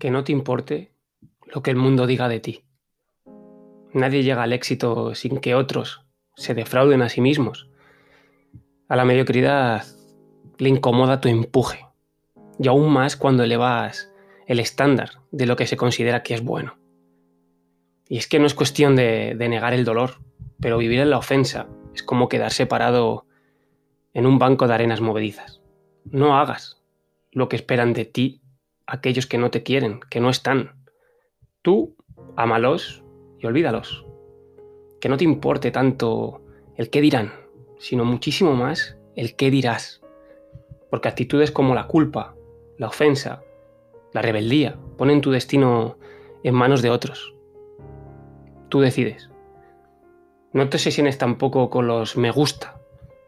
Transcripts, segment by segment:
que no te importe lo que el mundo diga de ti. Nadie llega al éxito sin que otros se defrauden a sí mismos. A la mediocridad le incomoda tu empuje, y aún más cuando elevas el estándar de lo que se considera que es bueno. Y es que no es cuestión de, negar el dolor, pero vivir en la ofensa es como quedar separado en un banco de arenas movedizas. No hagas lo que esperan de ti aquellos que no te quieren, que no están. Tú, ámalos y olvídalos. Que no te importe tanto el qué dirán, sino muchísimo más el qué dirás. Porque actitudes como la culpa, la ofensa, la rebeldía ponen tu destino en manos de otros. Tú decides. No te sesiones tampoco con los me gusta,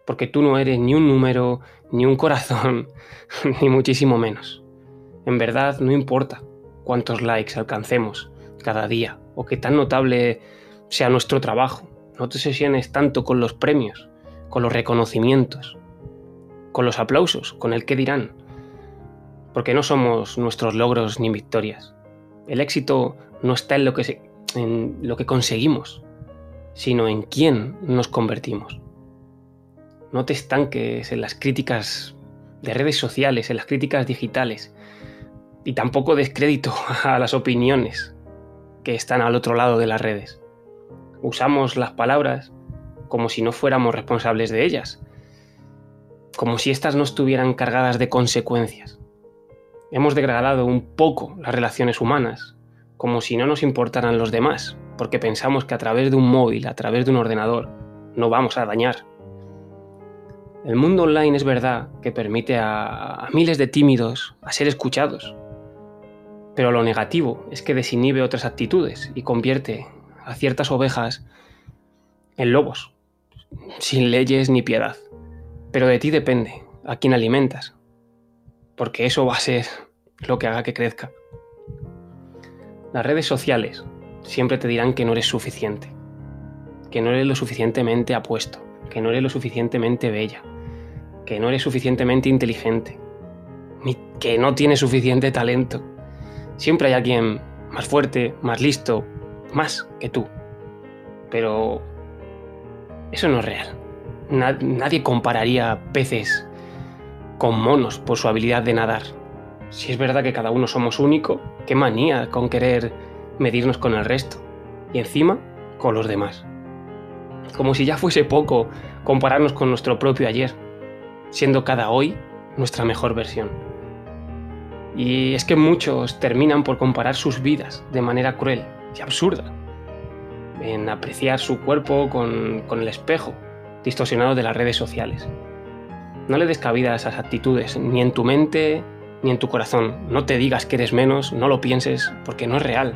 porque tú no eres ni un número, ni un corazón, ni muchísimo menos. En verdad no importa cuántos likes alcancemos cada día o qué tan notable sea nuestro trabajo. No te sesiones tanto con los premios, con los reconocimientos, con los aplausos, con el qué dirán. Porque no somos nuestros logros ni victorias. El éxito no está en lo que conseguimos, sino en quién nos convertimos. No te estanques en las críticas de redes sociales, en las críticas digitales, y tampoco descrédito a las opiniones que están al otro lado de las redes. Usamos las palabras como si no fuéramos responsables de ellas, como si éstas no estuvieran cargadas de consecuencias. Hemos degradado un poco las relaciones humanas, como si no nos importaran los demás, porque pensamos que a través de un móvil, a través de un ordenador, no vamos a dañar. El mundo online es verdad que permite a, a miles de tímidos a ser escuchados, pero lo negativo es que desinhibe otras actitudes y convierte a ciertas ovejas en lobos, sin leyes ni piedad. Pero de ti depende a quién alimentas, porque eso va a ser lo que haga que crezca. Las redes sociales siempre te dirán que no eres suficiente, que no eres lo suficientemente apuesto, que no eres lo suficientemente bella, que no eres suficientemente inteligente, que no tienes suficiente talento Siempre hay alguien más fuerte, más listo, más que tú. Pero eso no es real. nadie compararía peces con monos por su habilidad de nadar. Si es verdad que cada uno somos único, qué manía con querer medirnos con el resto. Y encima, con los demás. Como si ya fuese poco compararnos con nuestro propio ayer, siendo cada hoy nuestra mejor versión. Y es que muchos terminan por comparar sus vidas de manera cruel y absurda, en apreciar su cuerpo con, el espejo distorsionado de las redes sociales. No le des cabida a esas actitudes, ni en tu mente ni en tu corazón. No te digas que eres menos, no lo pienses, porque no es real.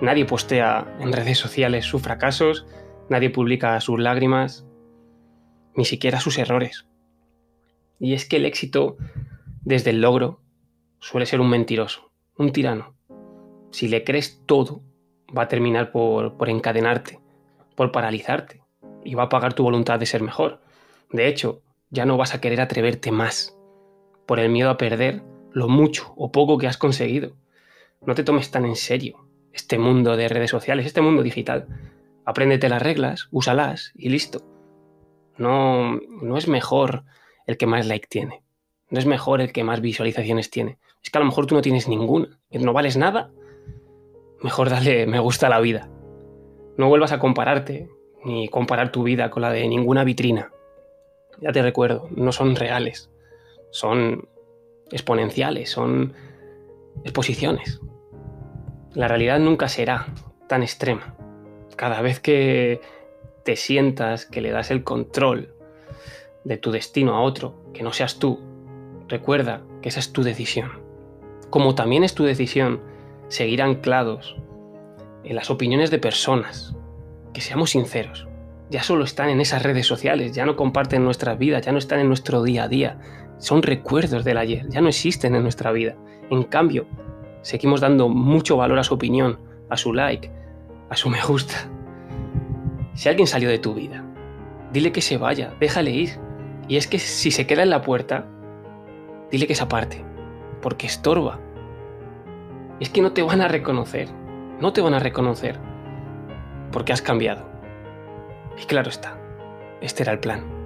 Nadie postea en redes sociales sus fracasos, nadie publica sus lágrimas, ni siquiera sus errores. Y es que el éxito desde el logro suele ser un mentiroso, un tirano. Si le crees todo, va a terminar por, encadenarte, por paralizarte, y va a pagar tu voluntad de ser mejor. De hecho, ya no vas a querer atreverte más, por el miedo a perder lo mucho o poco que has conseguido. No te tomes tan en serio este mundo de redes sociales, este mundo digital. Apréndete las reglas, úsalas y listo. No, no es mejor el que más like tiene. No es mejor el que más visualizaciones tiene. Es que a lo mejor tú no tienes ninguna, no vales nada. Mejor dale me gusta a la vida. No vuelvas a compararte, ni comparar tu vida con la de ninguna vitrina. Ya te recuerdo, no son reales, son exponenciales, son exposiciones. La realidad nunca será tan extrema. Cada vez que te sientas que le das el control de tu destino a otro, que no seas tú, recuerda que esa es tu decisión como también es tu decisión seguir anclados en las opiniones de personas. Que seamos sinceros, ya solo están en esas redes sociales, ya no comparten nuestras vidas, ya no están en nuestro día a día. Son recuerdos del ayer, ya no existen en nuestra vida. En cambio, seguimos dando mucho valor a su opinión, a su like, a su me gusta. Si alguien salió de tu vida, dile que se vaya, déjale ir. Y es que si se queda en la puerta, dile que se aparte porque estorba. Es que no te van a reconocer. No te van a reconocer. Porque has cambiado. Y claro está. Este era el plan.